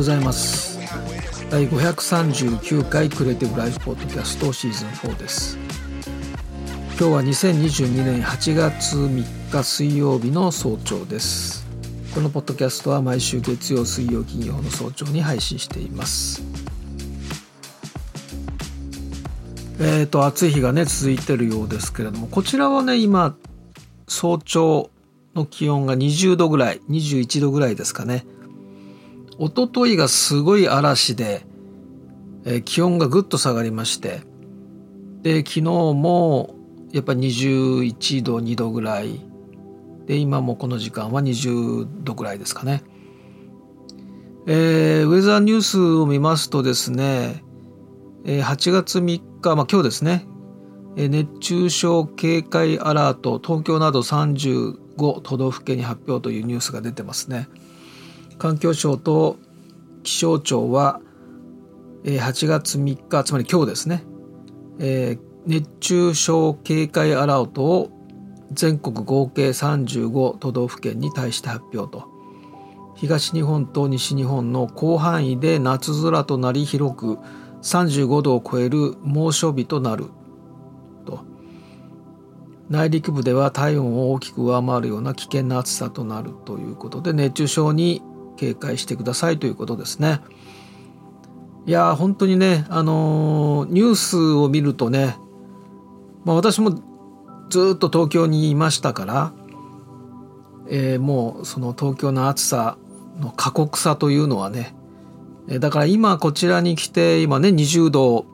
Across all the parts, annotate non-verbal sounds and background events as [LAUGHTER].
ございます。第539回クリエイティブライフポッドキャストシーズン4です。今日は2022年8月3日水曜日の早朝です。このポッドキャストは毎週月曜水曜金曜の早朝に配信しています。えーと暑い日がね続いてるようですけれどもこちらはね今早朝の気温が20度ぐらい21度ぐらいですかね。一昨日がすごい嵐で、えー、気温がぐっと下がりましてで昨日もやっぱり21度2度ぐらい。で今もこの時間は20度ぐらいですかね、えー、ウェザーニュースを見ますとですね、えー、8月3日、まあ、今日ですね。熱中症警戒アラート東京など35都道府県に発表というニュースが出てますね。環境省と気象庁は8月3日つまり今日ですね、えー、熱中症警戒アラートを全国合計35都道府県に対して発表と。東日本と西日本の広範囲で夏空となり広く35度を超える猛暑日となると。内陸部では体温を大きく上回るような危険な暑さとなるということで熱中症に警戒してくださいということですね。いや本当にね、あのー、ニュースを見るとね、まあ、私もずっと東京にいましたから、えー、もうその東京の暑さの過酷さというのはねえだから今こちらに来て今ね20度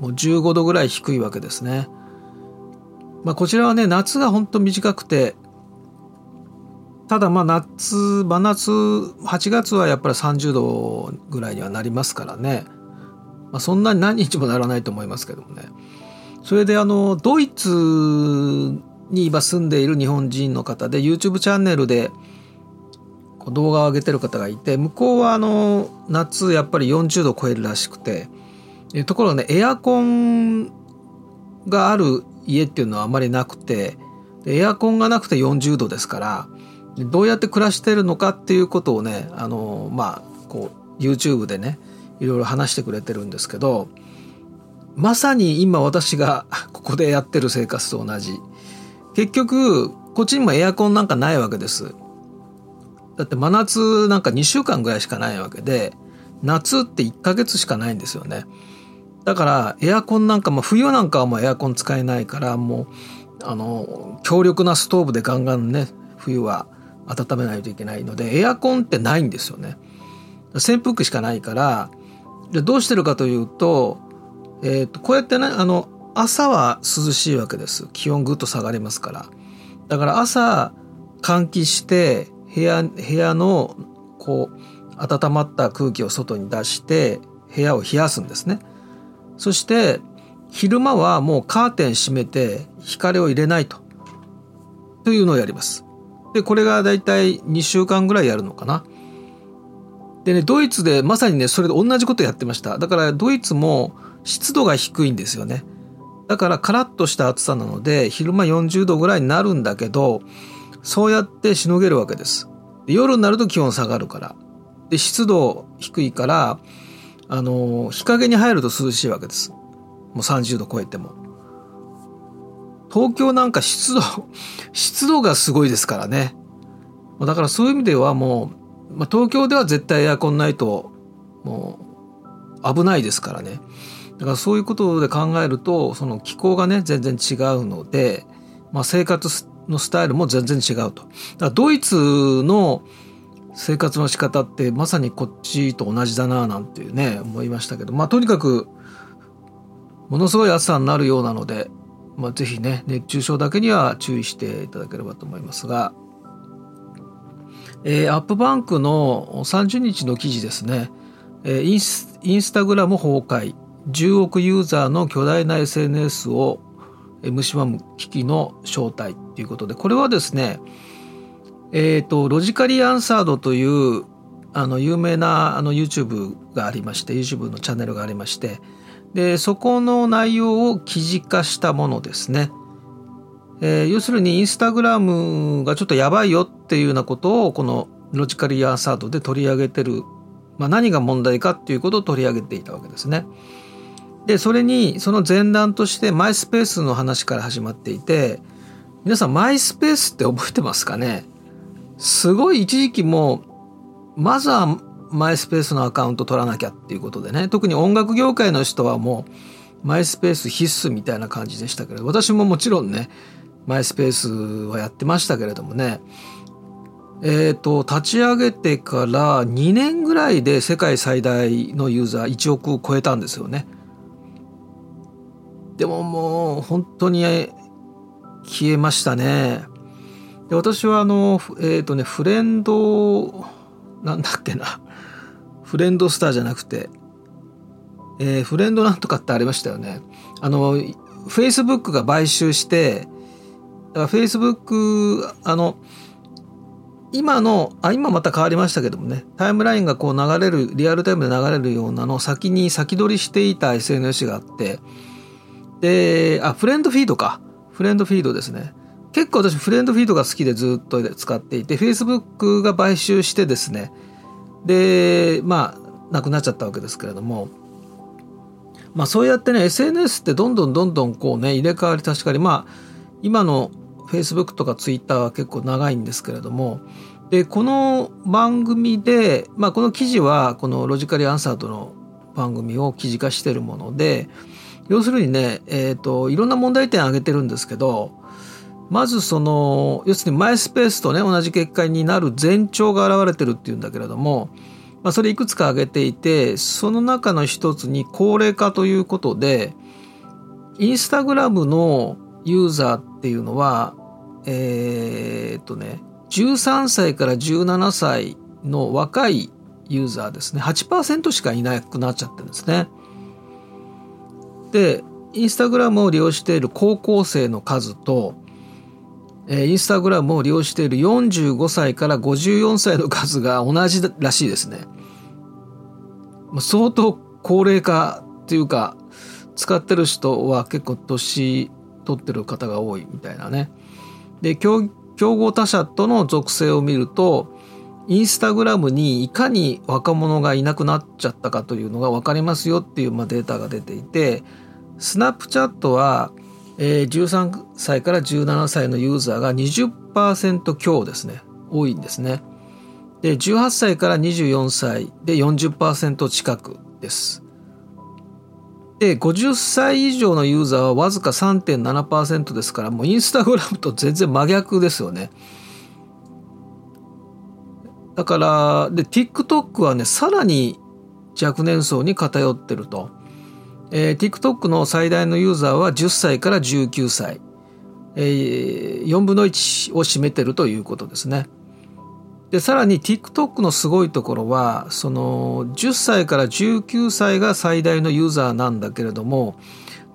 もう15度ぐらい低いわけですね。まあ、こちらはね夏が本当短くてただまあ夏真夏8月はやっぱり30度ぐらいにはなりますからね、まあ、そんなに何日もならないと思いますけどもね。それであのドイツに今住んでいる日本人の方で YouTube チャンネルで動画を上げてる方がいて向こうはあの夏やっぱり40度超えるらしくてところがねエアコンがある家っていうのはあまりなくてエアコンがなくて40度ですからどうやって暮らしてるのかっていうことをねあのまあこう YouTube でねいろいろ話してくれてるんですけどまさに今私が [LAUGHS] ここでやってる生活と同じ。結局こっちにもエアコンなんかないわけです。だって真夏なんか2週間ぐらいしかないわけで夏って1ヶ月しかないんですよね。だからエアコンなんかも冬なんかはもうエアコン使えないからもうあの強力なストーブでガンガンね冬は温めないといけないのでエアコンってないんですよね。扇風機しかないからでどうしてるかというと,、えー、とこうやってねあの朝は涼しいわけです。気温ぐっと下がりますから。だから朝換気して部屋部屋のこう温まった空気を外に出して部屋を冷やすんですね。そして昼間はもうカーテン閉めて光を入れないと。というのをやります。でこれがだいたい2週間ぐらいやるのかな。でねドイツでまさにねそれで同じことやってました。だからドイツも湿度が低いんですよね。だからカラッとした暑さなので昼間40度ぐらいになるんだけどそうやってしのげるわけです。で夜になると気温下がるから。で湿度低いからあの日陰に入ると涼しいわけです。もう30度超えても。東京なんか湿度、湿度がすごいですからね。だからそういう意味ではもう、まあ、東京では絶対エアコンないと、もう危ないですからね。だからそういうことで考えると、その気候がね、全然違うので、まあ、生活のスタイルも全然違うと。だからドイツの生活の仕方ってまさにこっちと同じだななんていうね、思いましたけど、まあとにかく、ものすごい暑さになるようなので、まあ、ぜひね熱中症だけには注意していただければと思いますが、えー、アップバンクの30日の記事ですね、えー、インスインスタグラム崩壊。10億ユーザーの巨大な SNS を蝕む危機の正体。ということで。これはですねえっ、ー、とロジカリアンサードというあの有名なあの YouTube がありまして YouTube のチャンネルがありまして。でそこの内容を記事化したものですね。えー、要するにインスタグラムがちょっとやばいよっていうようなことをこのロジカルヤーサードで取り上げてる。まあ、何が問題かっていうことを取り上げていたわけですね。でそれにその前段としてマイスペースの話から始まっていて皆さんマイスペースって覚えてますかね？すごい一時期もまずはマイスペースのアカウント取らなきゃっていうことでね。特に音楽業界の人はもうマイスペース必須みたいな感じでしたけど私ももちろんねマイスペースはやってましたけれどもねえーと、立ち上げてから2年ぐらいで世界最大のユーザー1億を超えたんですよね。でももう本当に消えましたね。で私はあのえっ、ー、とねフレンドなんだっけなフレンドスターじゃなくて、えー、フレンドなんとかってありましたよね。あのフェイスブックが買収してだからフェイスブックあの今のあ今また変わりましたけどもねタイムラインがこう流れるリアルタイムで流れるようなの先に先取りしていた SNS があってであフレンドフィードか。フレンドフィードですね。結構私フレンドフィードが好きでずっと使っていて Facebook が買収してですね。でまあなくなっちゃったわけですけれども。まあそうやってね SNS ってどんどんどんどんこうね入れ替わり確かにまあ今の Facebook とか Twitter は結構長いんですけれどもでこの番組で、まあ、この記事はこのロジカリアンサートの番組を記事化してるもので要するにね、えーと、いろんな問題点挙げてるんですけどまずその要するにマイスペースとね同じ結果になる前兆が現れてるっていうんだけれども、まあ、それいくつか挙げていてその中の一つに高齢化ということでインスタグラムのユーザーっていうのはえー、っとね13歳から17歳の若いユーザーですね8%しかいなくなっちゃってるんですね。でインスタグラムを利用している高校生の数と、えー、インスタグラムを利用している45歳から54歳の数が同じらしいですね。相当高齢化っていうか使ってる人は結構年取ってる方が多いみたいなね。で競合他社との属性を見るとインスタグラムにいかに若者がいなくなっちゃったかというのが分かりますよっていう、まあ、データが出ていてスナップチャットは、えー、13歳から17歳のユーザーが20%強ですね多いんですね。で18歳から24歳で40%近くです。で50歳以上のユーザーはわずか3.7%ですからもうインスタグラムと全然真逆ですよね。だからで TikTok はねさらに若年層に偏ってると、えー、TikTok の最大のユーザーは10歳から19歳、えー、4分の1を占めてるということですね。でさらに TikTok のすごいところはその10歳から19歳が最大のユーザーなんだけれども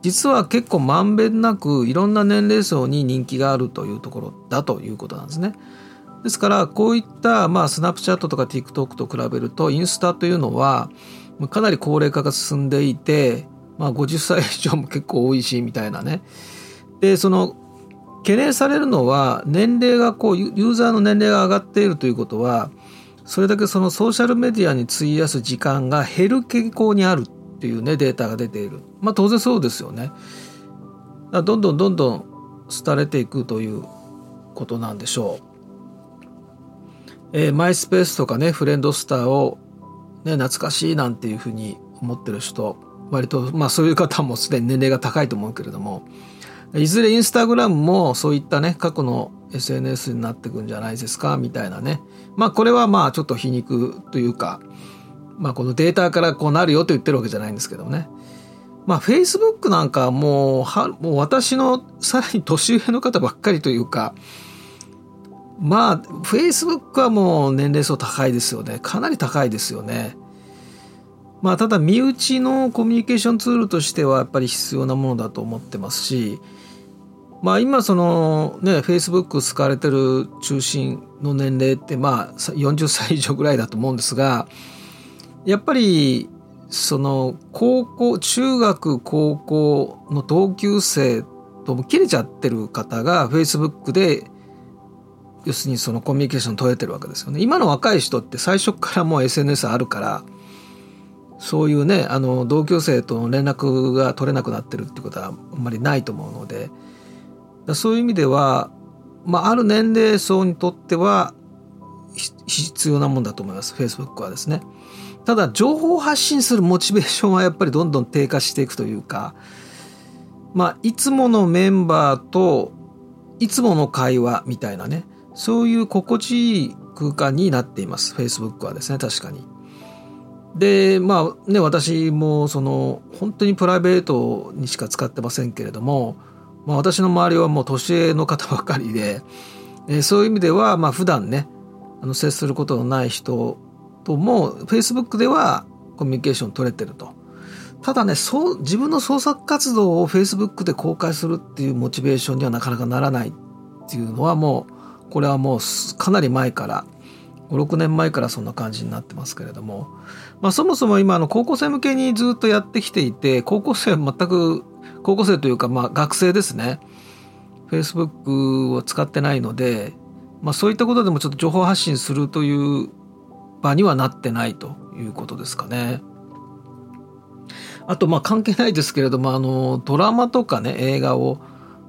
実は結構まんべんなくいろんな年齢層に人気があるというところだということなんですね。ですからこういったまあスナップチャットとか TikTok と比べるとインスタというのはかなり高齢化が進んでいて、まあ、50歳以上も結構多いしみたいなね。でその懸念されるのは年齢がこうユーザーの年齢が上がっているということはそれだけそのソーシャルメディアに費やす時間が減る傾向にあるっていうねデータが出ている。まあ当然そうですよね。どんどんどんどん廃れていくということなんでしょう。え、マイスペースとかねフレンドスターを、ね、懐かしいなんていうふうに思ってる人割とまあそういう方もすでに年齢が高いと思うけれどもいずれインスタグラムもそういったね過去の SNS になっていくんじゃないですかみたいなね。まあこれはまあちょっと皮肉というかまあこのデータからこうなるよと言ってるわけじゃないんですけどもね。まあフェイスブックなんかもうはもう私のさらに年上の方ばっかりというかまあフェイスブックはもう年齢層高いですよね。かなり高いですよね。まあただ身内のコミュニケーションツールとしてはやっぱり必要なものだと思ってますしまあ今そのね、Facebook 使われてる中心の年齢ってまあ40歳以上ぐらいだと思うんですが、やっぱりその高校、中学、高校の同級生とも切れちゃってる方が Facebook で要するにそのコミュニケーション取れてるわけですよね。今の若い人って最初からもう SNS あるから、そういうねあの同級生との連絡が取れなくなってるってことはあんまりないと思うのでそういう意味では、まあ、ある年齢層にとっては必要なもんだと思います Facebook はですね。ただ情報を発信するモチベーションはやっぱりどんどん低下していくというかまあいつものメンバーといつもの会話みたいなねそういう心地いい空間になっています Facebook はですね確かに。でまあね私もその本当にプライベートにしか使ってませんけれども、まあ、私の周りはもう年上の方ばかりで、えー、そういう意味ではまあ普段ねあの接することのない人とも Facebook ではコミュニケーション取れてると。ただねそう自分の創作活動を Facebook で公開するっていうモチベーションにはなかなかならないっていうのはもうこれはもうかなり前から56年前からそんな感じになってますけれども、まあ、そもそも今の高校生向けにずっとやってきていて高校生は全く高校生というかまあ学生ですね Facebook を使ってないので、まあ、そういったことでもちょっと情報発信するという場にはなってないということですかね。あとまあ関係ないですけれどもあのドラマとかね映画を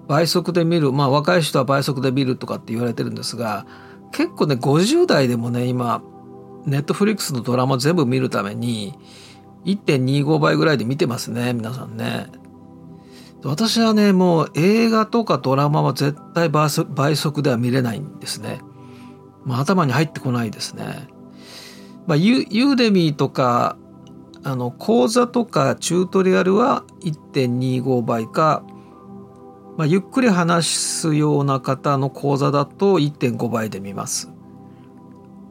倍速で見るまあ若い人は倍速で見るとかって言われてるんですが結構ね50代でもね今ネットフリックスのドラマ全部見るために1.25倍ぐらいで見てますね皆さんね。私はねもう映画とかドラマは絶対倍速では見れないんですね。まあ、頭に入ってこないですね。まあ、ユユーデミーとかあの講座とかチュートリアルは1.25倍か、まあ、ゆっくり話すような方の講座だと1.5倍で見ます。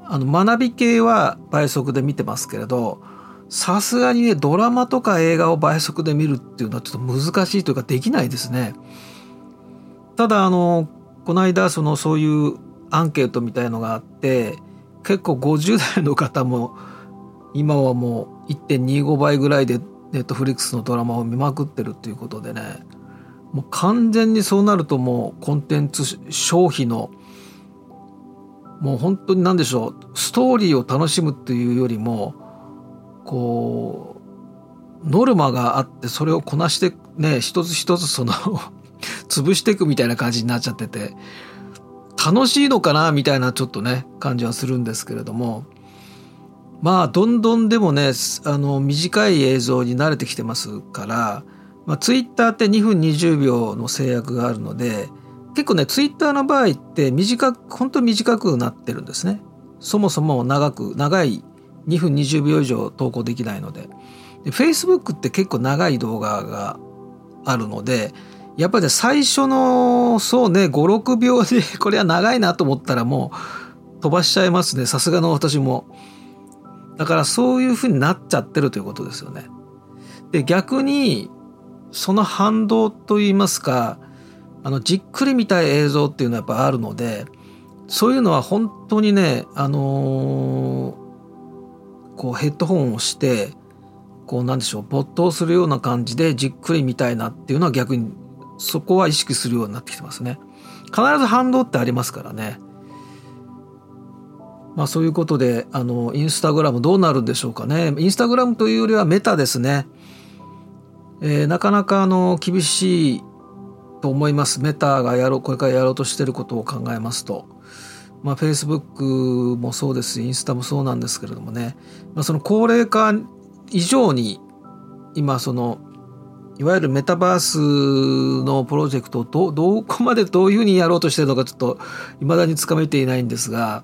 あの学び系は倍速で見てますけれどさすがにねドラマとか映画を倍速で見るっていうのはちょっと難しいというかできないですね。ただあのこの間そのそういうアンケートみたいのがあって結構50代の方も今はもう1.25倍ぐらいでネットフリックスのドラマを見まくってるっていうことでねもう完全にそうなるともうコンテンツ消費のもう本当に何でしょうストーリーを楽しむっていうよりもこうノルマがあってそれをこなしてね一つ一つその [LAUGHS] 潰していくみたいな感じになっちゃってて楽しいのかなみたいなちょっとね感じはするんですけれどもまあどんどんでもねあの短い映像に慣れてきてますから、まあ、ツイッターって2分20秒の制約があるので結構ねツイッターの場合って短く本当に短くなってるんですね。そもそも長く長い2分20秒以上投稿できないのでで Facebook って結構長い動画があるのでやっぱり、ね、最初のそうね56秒で [LAUGHS] これは長いなと思ったらもう飛ばしちゃいますねさすがの私も。だからそういうふうになっちゃってるということですよね。で逆にその反動といいますかあのじっくり見たい映像っていうのはやっぱあるのでそういうのは本当にねあのー、こうヘッドホンをしてこうなんでしょう没頭するような感じでじっくり見たいなっていうのは逆にそこは意識するようになってきてますね。必ず反動ってありますからね。まあそういうことであのインスタグラムどうなるんでしょうかねインスタグラムというよりはメタですね、えー、なかなかあの厳しいと思いますメタがやろうこれからやろうとしてることを考えますとまあ Facebook もそうですインスタもそうなんですけれどもね、まあ、その高齢化以上に今そのいわゆるメタバースのプロジェクトをどどこまでどういうふうにやろうとしてるのかちょっと未だにつかめていないんですが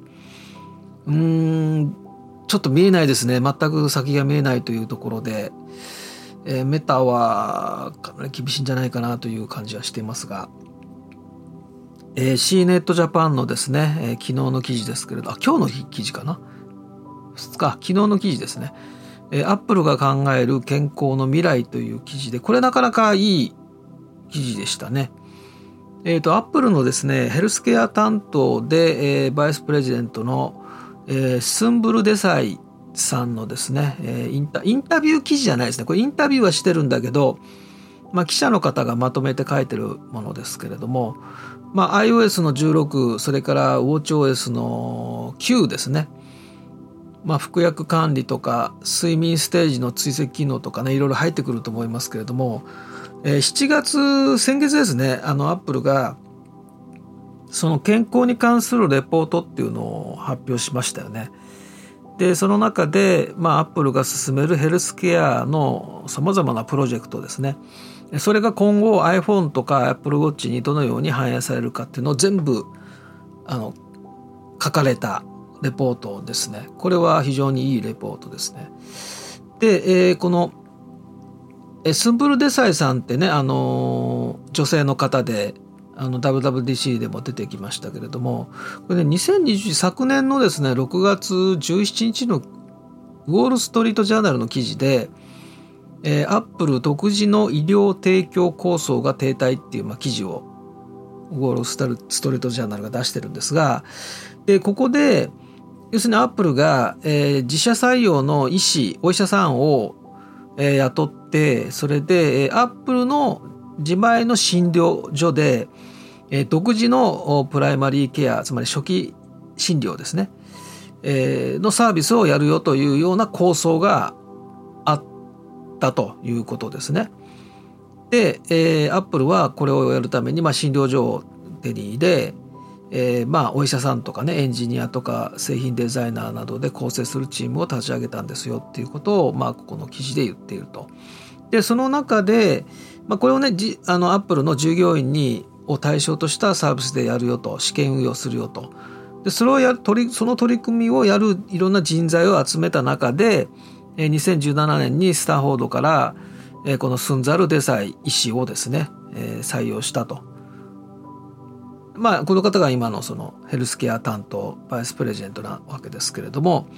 うーんちょっと見えないですね。全く先が見えないというところで、えー、メタはかなり厳しいんじゃないかなという感じはしていますが、えー、C ネットジャパンのですね、えー、昨日の記事ですけれどあ今日の記事かな？2日昨日の記事ですね、えー、アップルが考える健康の未来という記事でこれなかなかいい記事でしたね。えっ、ー、と、アップルのですね、ヘルスケア担当で、えー、バイスプレジデントのえー、スンブル・デサイさんのですね、えー、インタインタビュー記事じゃないですね。これインタビューはしてるんだけど、まあ、記者の方がまとめて書いてるものですけれども、まあ、iOS の16それから WatchOS の9ですねまあ、服薬管理とか睡眠ステージの追跡機能とかねいろいろ入ってくると思いますけれども、えー、7月先月ですねあのアップルがその健康に関するレポートっていうのを発表しましたよね。でその中で、まあ、アップルが進めるヘルスケアのさまざまなプロジェクトですねそれが今後 iPhone とか AppleWatch にどのように反映されるかっていうのを全部あの書かれたレポートですね。これは非常にいいレポートですね。で、えー、このエスンブル・デサイさんってねあの女性の方であの WWDC でも出てきましたけれどもこれね2020昨年のですね6月17日のウォール・ストリート・ジャーナルの記事で、えー、アップル独自の医療提供構想が停滞っていう、まあ、記事をウォール・ストリート・ジャーナルが出してるんですがでここで要するにアップルが、えー、自社採用の医師お医者さんを、えー、雇ってそれで、えー、アップルの自前の診療所で、えー、独自のプライマリーケアつまり初期診療ですね、えー、のサービスをやるよというような構想がったということですね。で、えー、アップルはこれをやるために、まあ、診療所を手に入れ、えー、まあお医者さんとかねエンジニアとか製品デザイナーなどで構成するチームを立ち上げたんですよっていうことを、まあ、ここの記事で言っていると。でその中で、まあ、これをねじあのアップルの従業員にを対象としたサービスでやるよと試験運用するよとでそれをやる取りその取り組みをやるいろんな人材を集めた中で2017年にスターフォードからこのスンザル・デサイ医師をですね採用したと。まあこの方が今のそのヘルスケア担当バイスプレジェントなわけですけれども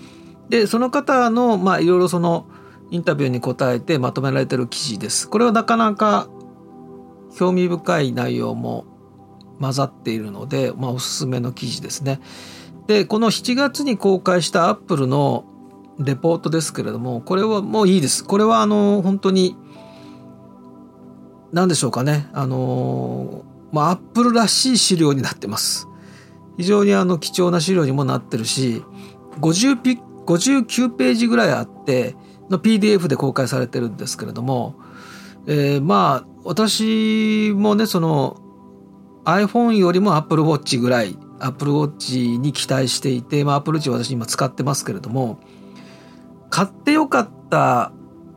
でその方のまあいろいろそのインタビューに答えてまとめられてる記事です。これはなかなか興味深い内容も混ざっているので、まあ、おすすめの記事ですね。でこの7月に公開したアップルのレポートですけれどもこれはもういいです。これはあの本当に何でしょうかねあのまあアップルらしい資料になってます。非常にあの貴重な資料にもなってるし50ピ59ページぐらいあっての PDF で公開されてるんですけれども、え、まあ私もねその iPhone よりも Apple Watch ぐらい Apple Watch に期待していて、ま、Apple Watch 私今使ってますけれども買ってよかった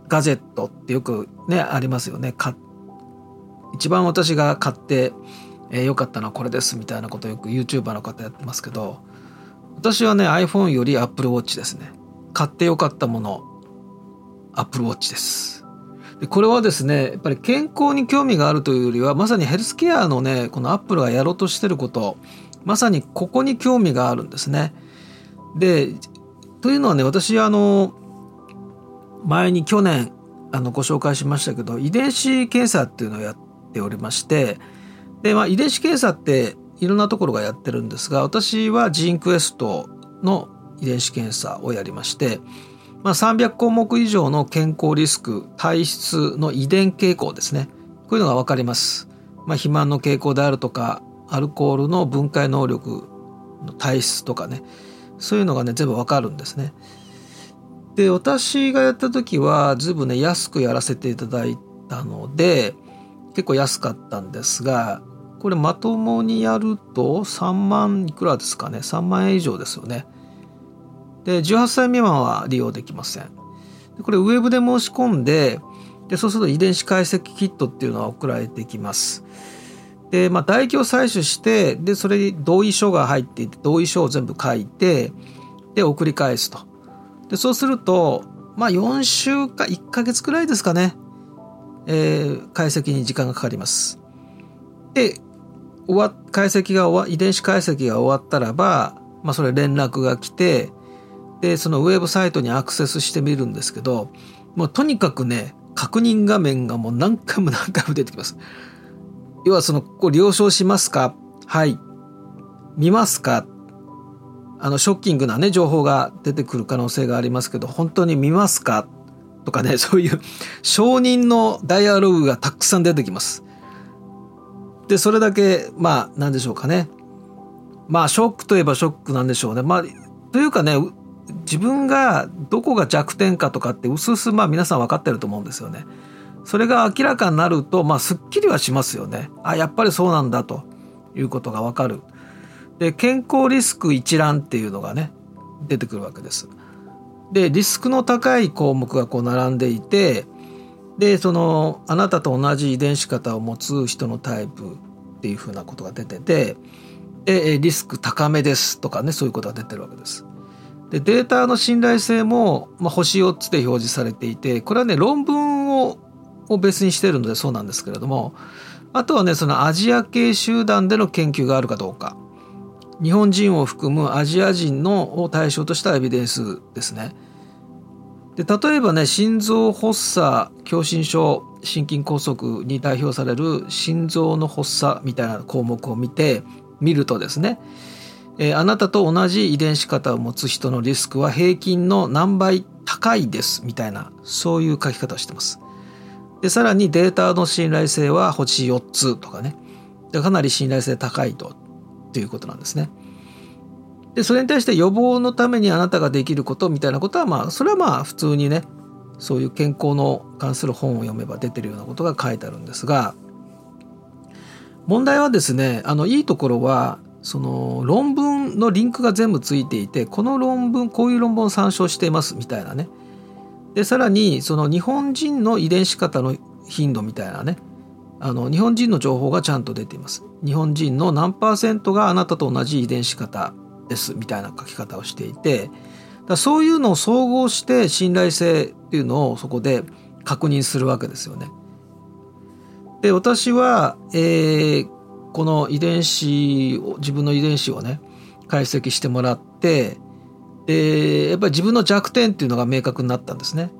ガジェットってよくねありますよね。一番私が買って、よかったのはこれですみたいなことよく YouTuber の方やってますけど私はね iPhone より Apple Watch ですね。買ってよかったもの Apple Watch です。でこれはですねやっぱり健康に興味があるというよりはまさにヘルスケアのねこのアップルがやろうとしてることまさにここに興味があるんですね。でというのはね私あの前に去年あのご紹介しましたけど遺伝子検査っていうのをやっておりましてで、まあ、遺伝子検査っていろんなところがやってるんですが私はジーンクエストの遺伝子検査をやりましてまあ、300項目以上の健康リスク体質の遺伝傾向ですねこういうのが分かります。まあ、肥満の傾向であるとかアルコールの分解能力の体質とかねそういうのがね全部わかるんですね。で私がやった時はずいぶんね安くやらせていただいたので結構安かったんですがこれまともにやると3万いくらですかね3万円以上ですよね。で18歳未満は利用できません。これウェブで申し込んででそうすると遺伝子解析キットっていうのは送られてきます。で、まあ、唾液を採取してでそれに同意書が入っていて同意書を全部書いてで送り返すと。でそうするとまあ4週か1ヶ月くらいですかね、えー、解析に時間がかかります。で終わ解析が終わ遺伝子解析が終わったらば、まあ、それ連絡が来てでそのウェブサイトにアクセスしてみるんですけどもうとにかくね確認画面がもう何回も何回も出てきます。要はそのここ了承しますか？はい。見ますか？あのショッキングなね情報が出てくる可能性がありますけど本当に見ますか？とかね [LAUGHS] そういう承認のダイアログがたくさん出てきます。でそれだけまあ何でしょうかねまあショックといえばショックなんでしょうね。まあというかね自分がどこが弱点かとかってうすうすまあ皆さん分かってると思うんですよね。それが明らかになるとまあすっきりはしますよね。あやっぱりそうなんだということが分かる。で健康リスク一覧っていうのがね出てくるわけです。でリスクの高い項目がこう並んでいてでそのあなたと同じ遺伝子型を持つ人のタイプっていうふうなことが出ててでリスク高めですとかねそういうことが出てるわけです。でデータの信頼性も、まあ、星4つで表示されていてこれはね論文をを別にしてるのでそうなんですけれどもあとはねそのアジア系集団での研究があるかどうか日本人を含むアジア人のを対象としたエビデンスですね。で例えばね心臓発作狭心症心筋梗塞に代表される心臓の発作みたいな項目を見て見るとですね、えー、あなたと同じ遺伝子型を持つ人のリスクは平均の何倍高いですみたいなそういう書き方をしてます。でさらにデータの信頼性は星4つとかねかなり信頼性高いとということなんですね。でそれに対して予防のためにあなたができることみたいなことはまあそれはまあ普通にねそういう健康の関する本を読めば出てるようなことが書いてあるんですが問題はですねあのいいところはその論文のリンクが全部ついていてこの論文こういう論文を参照していますみたいなねでさらにその日本人の遺伝子型の頻度みたいなねあの日本人の情報がちゃんと出ています日本人の何パーセントがあなたと同じ遺伝子型ですみたいな書き方をしていてだそういうのを総合して信頼性っていうのをそこで確認するわけですよね。で私は、えー、この遺伝子を自分の遺伝子をね解析してもらってでやっぱり自分の弱点っていうのが明確になったんですね。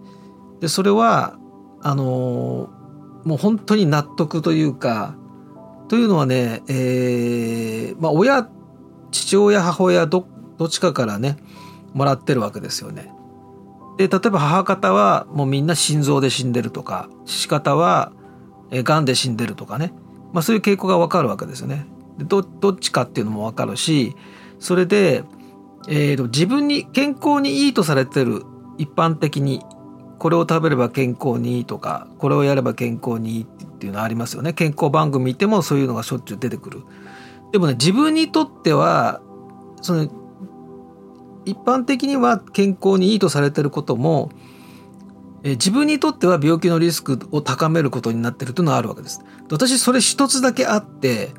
でそれはあのもう本当に納得というかというのはね、えー、まあ親父親母親どどっちかからねもらってるわけですよね。で例えば母方はもうみんな心臓で死んでるとか父方はがんで死んでるとかね、まあ、そういう傾向が分かるわけですよね。でどどっちかっていうのも分かるしそれで、えーと、自分に健康にいいとされてる一般的にこれを食べれば健康にいいとかこれをやれば健康にいいっていうのはありますよね健康番組見てもそういうのがしょっちゅう出てくる。でもね自分にとってはその一般的には健康にいいとされてることもえ自分にとっては病気のリスクを高めることになってるというのはあるわけです。私それ一つだけあって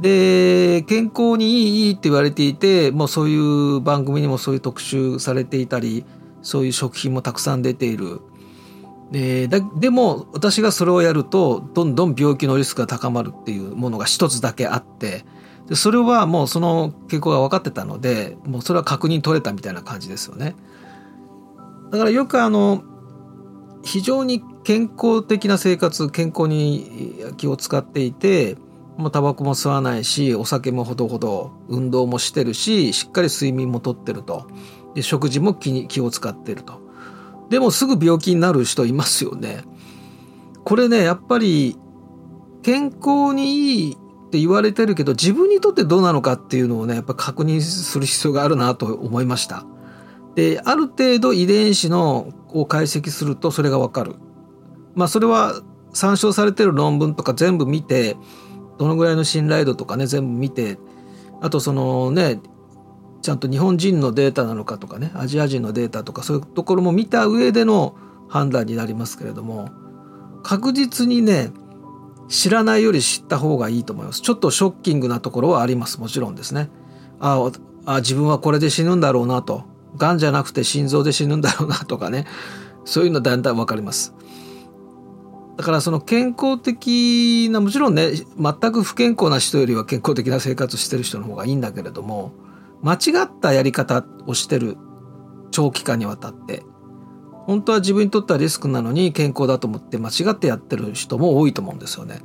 で健康にいいいいって言われていてもうそういう番組にもそういう特集されていたりそういう食品もたくさん出ている。でだでも私がそれをやるとどんどん病気のリスクが高まるっていうものが一つだけあってでそれはもうその傾向が分かってたのでもうそれは確認取れたみたいな感じですよね。だからよくあの非常に健康的な生活健康に気を使っていてもうタバコも吸わないしお酒もほどほど運動もしてるししっかり睡眠もとってるとで食事も気に気を使ってるとでもすぐ病気になる人いますよね。これねやっぱり健康にいいって言われてるけど自分にとってどうなのかっていうのをねやっぱ確認する必要があるなと思いました。である程度遺伝子のを解析するとそれがわかる。まあそれは参照されてる論文とか全部見てどのぐらいの信頼度とかね全部見てあとそのねちゃんと日本人のデータなのかとかねアジア人のデータとかそういうところも見た上での判断になりますけれども確実にね知らないより知った方がいいと思います。ちょっとショッキングなところはあります。もちろんですね。ああ自分はこれで死ぬんだろうなと。がんじゃなくて心臓で死ぬんだろうなとかね。そういうのだんだん分かります。だからその健康的なもちろんね全く不健康な人よりは健康的な生活してる人の方がいいんだけれども間違ったやり方をしてる長期間にわたって本当は自分にとってはリスクなのに健康だと思って間違ってやってる人も多いと思うんですよね。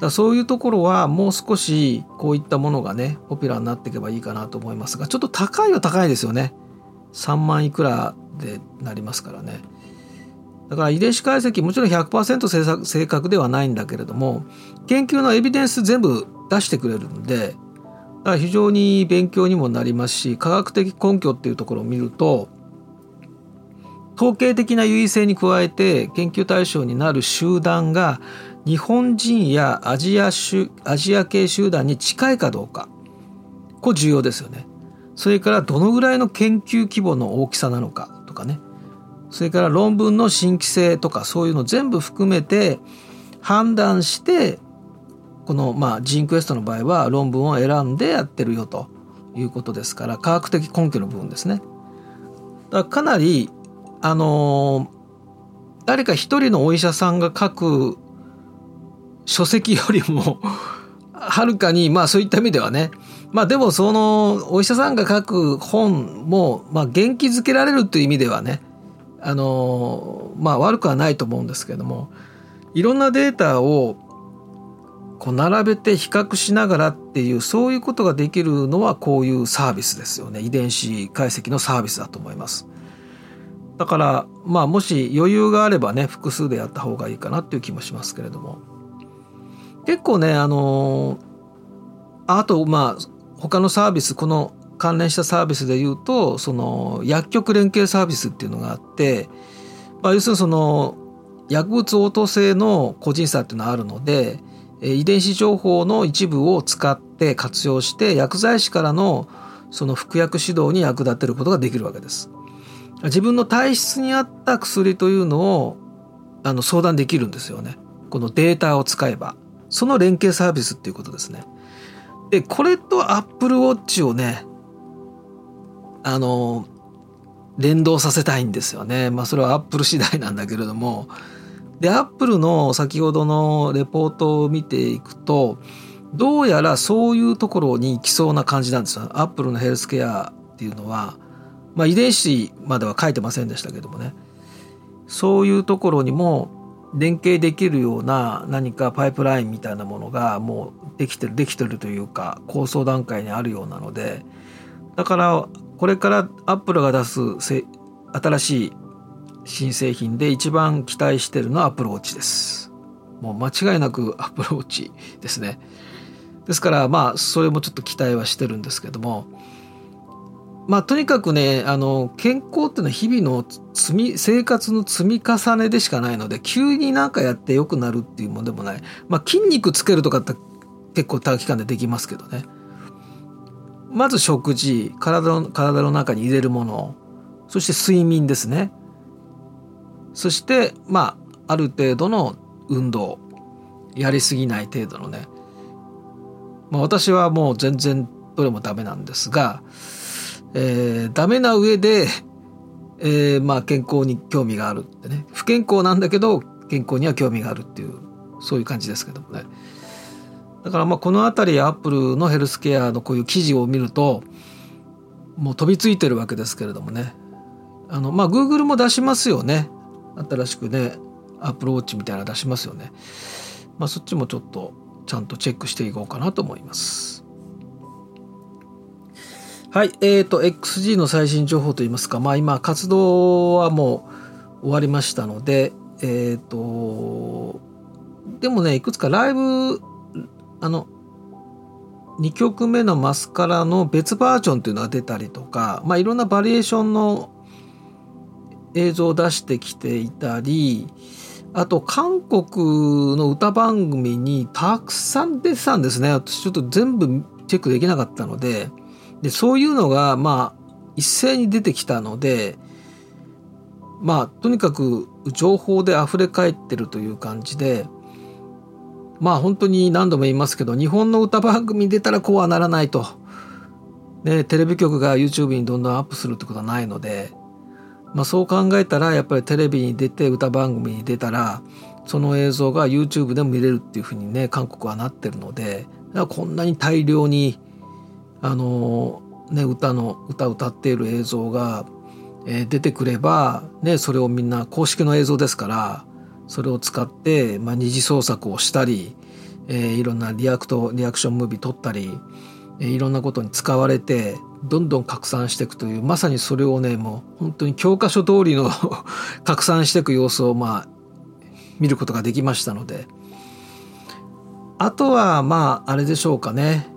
だそういうところはもう少しこういったものがねポピュラーになっていけばいいかなと思いますがちょっと高いは高いですよね。3万いくらでなりますからね。だから遺伝子解析もちろん100%正確ではないんだけれども研究のエビデンス全部出してくれるんでら非常に勉強にもなりますし科学的根拠っていうところを見ると統計的な優位性に加えて研究対象になる集団が日本人やアジアアジア系集団に近いかどうかこれ重要ですよね。それからどのぐらいの研究規模の大きさなのかとかねそれから論文の新規性とかそういうの全部含めて判断してこのまあジーンクエストの場合は論文を選んでやってるよということですから科学的根拠の部分ですね。だかなりあの誰か一人のお医者さんが書く書籍よりも [LAUGHS] はるかにまあそういった意味ではねまあでもそのお医者さんが書く本もまあ元気づけられるという意味ではねあのまあ悪くはないと思うんですけどもいろんなデータをこう並べて比較しながらっていうそういうことができるのはこういうサービスですよね。遺伝子解析のサービスだと思います。だからまあもし余裕があればね複数でやった方がいいかなっていう気もしますけれども。結構ねあのあとまあ他のサービスこの関連したサービスで言うとその薬局連携サービスっていうのがあって、まあ、要するにその薬物応答性の個人差っていうのがあるので遺伝子情報の一部を使って活用して薬剤師からのその服薬指導に役立てることができるわけです。自分の体質に合った薬というのをあの相談できるんですよね。このデータを使えば。その連携サービスっていうことですね。で、これと Apple Watch をね、あの、連動させたいんですよね。まあそれは Apple 次第なんだけれども、で、アップルの先ほどのレポートを見ていくと、どうやらそういうところに行きそうな感じなんですよ。アップルのヘルスケアっていうのは、まあ遺伝子までは書いてませんでしたけどもね、そういうところにも連携できるような何かパイプラインみたいなものがもうできてる、できてるというか、構想段階にあるようなので、だからこれからアップルが出す新しい新製品で一番期待してるのはアプローチです。もう間違いなくアプローチですね。ですからまあそれもちょっと期待はしてるんですけども。まあとにかくねあの健康っていうのは日々の積み生活の積み重ねでしかないので急になんかやって良くなるっていうものでもない。まあ筋肉つけるとかって結構短期間でできますけどね。まず食事体の体の中に入れるもの。そして睡眠ですね。そしてまあある程度の運動やりすぎない程度のね、まあ、私はもう全然どれもダメなんですが、えー、ダメな上で、えー、まあ健康に興味があるってね。不健康なんだけど健康には興味があるっていうそういう感じですけどもね。だからまあこの辺りアップルのヘルスケアのこういう記事を見るともう飛びついてるわけですけれどもね。あのまあ Google も出しますよね。新しくねアプローチみたいな出しますよね。まあ、そっちもちょっとちゃんとチェックしていこうかなと思います。はい、えーと、XG の最新情報といいますか、まあ今活動はもう終わりましたので、えーと、でもね、いくつかライブ、あの、2曲目のマスカラの別バージョンっていうのが出たりとか、まあいろんなバリエーションの映像を出してきていたりあと韓国の歌番組にたくさん出てたんですね。私ちょっと全部チェックできなかったので。でそういうのがまあ一斉に出てきたのでまあとにかく情報で溢れ返ってるという感じでまあ本当に何度も言いますけど日本の歌番組に出たらこうはならないと。ね、テレビ局が YouTube にどんどんアップするってことはないので。まあ、そう考えたらやっぱりテレビに出て歌番組に出たらその映像が YouTube でも見れるっていうふうにね韓国はなってるのでこんなに大量にあのね歌の歌歌っている映像が、えー、出てくればねそれをみんな公式の映像ですからそれを使って、まあ、二次創作をしたり、えー、いろんなリアクトリアクションムービー撮ったり、いろんなことに使われてどんどん拡散していくというまさにそれをねもう本当に教科書通りの [LAUGHS] 拡散していく様子をまあ見ることができましたので。あとはまああれでしょうかね。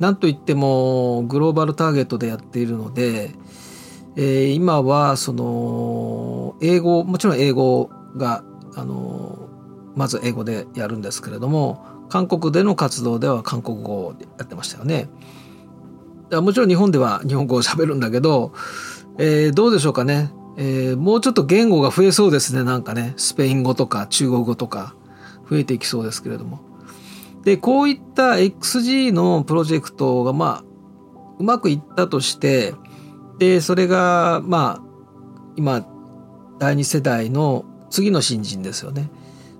なんといってもグローバルターゲットでやっているので、えー、今はその英語もちろん英語があのまず英語でやるんですけれども韓国での活動では韓国語をやってましたよね。もちろん日本では日本語を喋るんだけど、えー、どうでしょうかね、えー、もうちょっと言語が増えそうですねなんかねスペイン語とか中国語とか増えていきそうですけれども。でこういった XG のプロジェクトがまあうまくいったとしてでそれがまあ今第2世代の次の新人ですよね。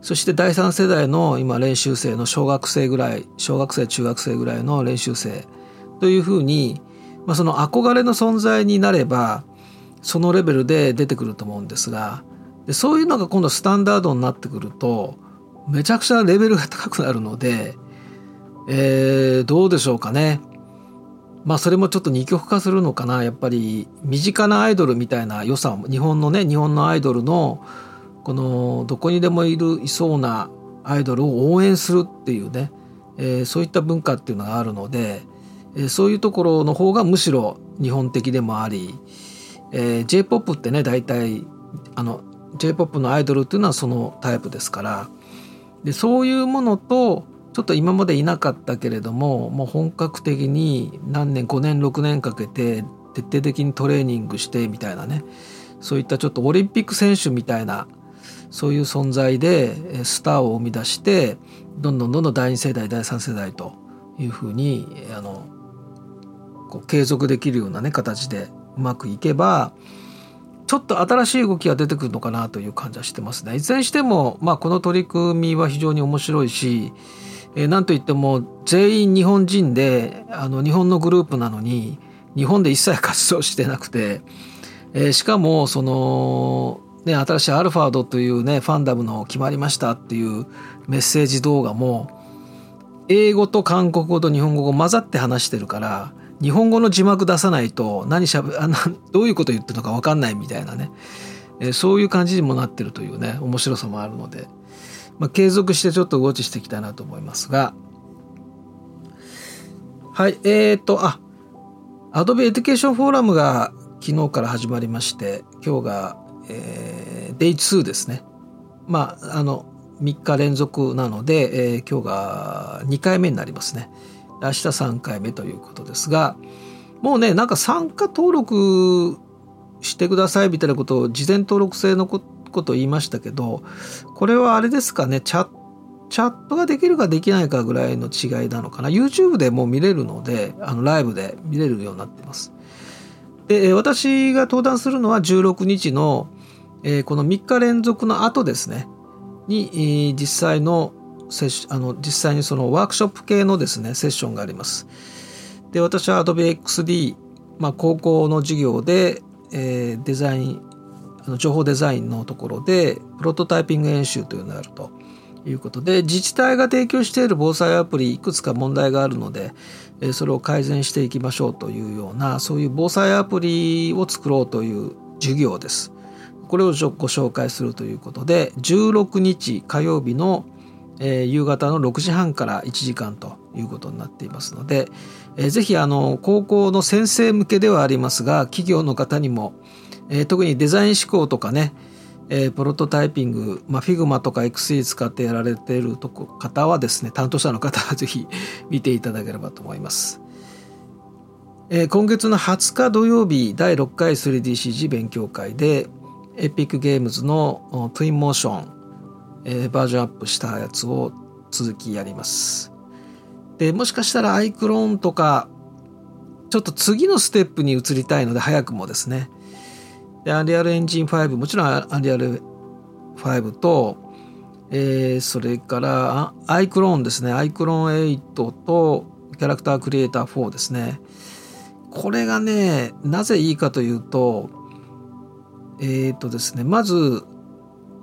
そして第3世代の今練習生の小学生ぐらい小学生中学生ぐらいの練習生というふうに、まあ、その憧れの存在になればそのレベルで出てくると思うんですがでそういうのが今度スタンダードになってくるとめちゃくちゃレベルが高くなるので、えー、どうでしょうかね。まあそれもちょっと二極化するのかなやっぱり身近なアイドルみたいな良さを日本のね日本のアイドルのこのどこにでもいるいそうなアイドルを応援するっていうね、えー、そういった文化っていうのがあるので、えー、そういうところの方がむしろ日本的でもあり、えー、j p o p ってね大体あの j p o p のアイドルっていうのはそのタイプですからでそういうものとちょっと今までいなかったけれどももう本格的に何年5年6年かけて徹底的にトレーニングしてみたいなねそういったちょっとオリンピック選手みたいなそういう存在でスターを生み出してどんどんどんどん第2世代第3世代というふうにあのこう継続できるようなね形でうまくいけばちょっと新しい動きが出てくるのかなという感じはしてますね。いずれにしても、まあ、この取り組みは非常に面白いし、えー、なんといっても全員日本人であの日本のグループなのに日本で一切活動してなくて、えー、しかもその、ね、新しいアルファードというねファンダムの決まりましたっていうメッセージ動画も英語と韓国語と日本語が混ざって話してるから日本語の字幕出さないと何しゃべあどういうこと言ってるのか分かんないみたいなね、え、そういう感じにもなってるというね面白さもあるので、まあ、継続してちょっとウォッチしていきたいなと思いますが。はいえーとあ Adobe Education Forum が昨日から始まりまして今日が、えー、 Day 2ですねまああの3日連続なので、えー、今日が2回目になりますね。明日3回目ということですがもうねなんか参加登録してくださいみたいなことを事前登録制のことを言いましたけどこれはあれですかねチャットチャットができるかできないかぐらいの違いなのかな YouTube でも見れるのであのライブで見れるようになってます。で私が登壇するのは16日の、えー、この3日連続の後ですねに、えー、実際のあの実際にそのワークショップ系のですねセッションがあります。で私は Adobe XD、まあ、高校の授業で、えー、デザインあの情報デザインのところでプロトタイピング演習というのがあるということで自治体が提供している防災アプリいくつか問題があるので、それを改善していきましょうというようなそういう防災アプリを作ろうという授業です。これをご紹介するということで16日火曜日のえー、夕方の6時半から1時間ということになっていますので、えー、ぜひあの高校の先生向けではありますが企業の方にも、えー、特にデザイン思考とかね、えー、プロトタイピング、まあ、Figma とか XD 使ってやられているとこ方はですね担当者の方は [LAUGHS] ぜひ見ていただければと思います。今月の20日土曜日第6回 3DCG 勉強会で Epic Games の Twinmotion えー、バージョンアップしたやつを続きやります。で、もしかしたら iClone とか、ちょっと次のステップに移りたいので、早くもですね。で、アンリアルエンジン5、もちろんアンリアル5と、えー、それからアイクローンですね。アイクローン8とキャラクタークリエイター4ですね。これがね、なぜいいかというと、えっ、ー、とですね、まず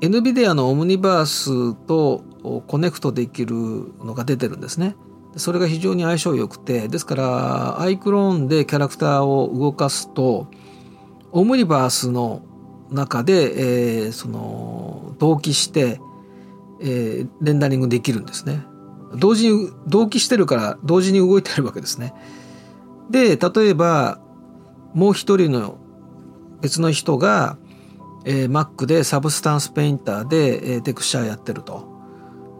NVIDIA のオムニバースとコネクトできるのが出てるんですね。それが非常に相性良くてですからアイクローンでキャラクターを動かすとオムニバースの中で、えー、その同期して、えー、レンダリングできるんですね。同時に同期してるから同時に動いてるわけですね。で例えばもう一人の別の人が、えー、Mac でサブスタンスペインターで、えー、テクスチャーやってると。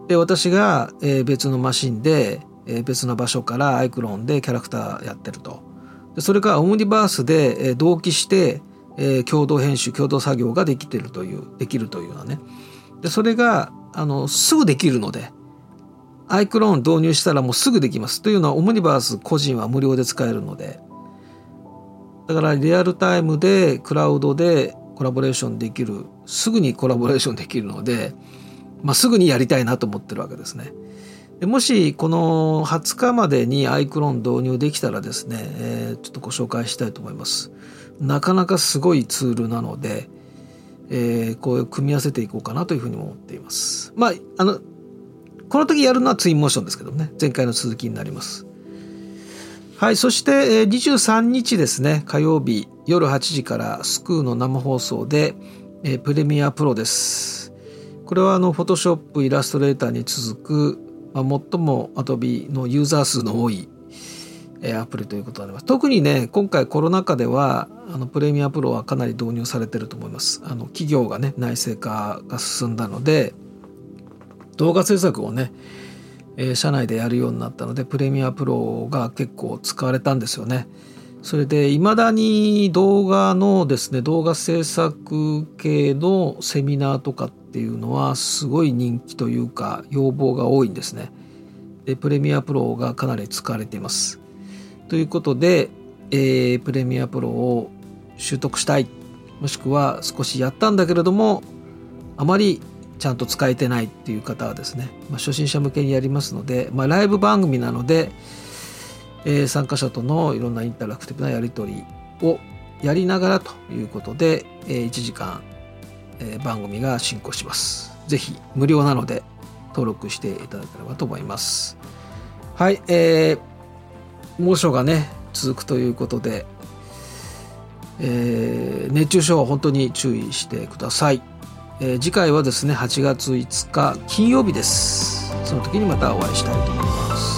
で私が、えー、別のマシンで、えー、別の場所からアイクロンでキャラクターやってると。でそれがオムニバースで、えー、同期して、えー、共同編集共同作業ができてるというできるというのはね。でそれがあのすぐできるのでアイクローン導入したらもうすぐできます。というのはオムニバース個人は無料で使えるので。だからリアルタイムでクラウドでコラボレーションできる。すぐにコラボレーションできるので、まあ、すぐにやりたいなと思ってるわけですね。でもしこの20日までにアイクロン導入できたらですね、えー、ちょっとご紹介したいと思います。なかなかすごいツールなので、えー、こう組み合わせていこうかなというふうに思っています。まあ、あの、この時やるのはツインモーションですけどね前回の続きになりますはいそして23日ですね火曜日夜8時からスクーの生放送でプレミアプロです。これはあのフォトショップイラストレーターに続く、まあ、最もアドビのユーザー数の多いアプリということになります。特にね今回コロナ禍ではあのプレミアプロはかなり導入されてると思います。あの企業がね内製化が進んだので動画制作をね、えー、社内でやるようになったのでプレミアプロが結構使われたんですよね。それでいまだに動画のですね動画制作系のセミナーとかっていうのはすごい人気というか要望が多いんですね。でプレミアプロがかなり使われています。ということで、えー、プレミアプロを習得したいもしくは少しやったんだけれどもあまりちゃんと使えてないっていう方はですね、まあ、初心者向けにやりますので、まあ、ライブ番組なので、えー、参加者とのいろんなインタラクティブなやり取りをやりながらということで、えー、1時間、えー、番組が進行します。ぜひ無料なので登録していただければと思います。はい、えー、猛暑がね続くということで、えー、熱中症は本当に注意してください。えー、次回はですね8月5日金曜日ですその時にまたお会いしたいと思います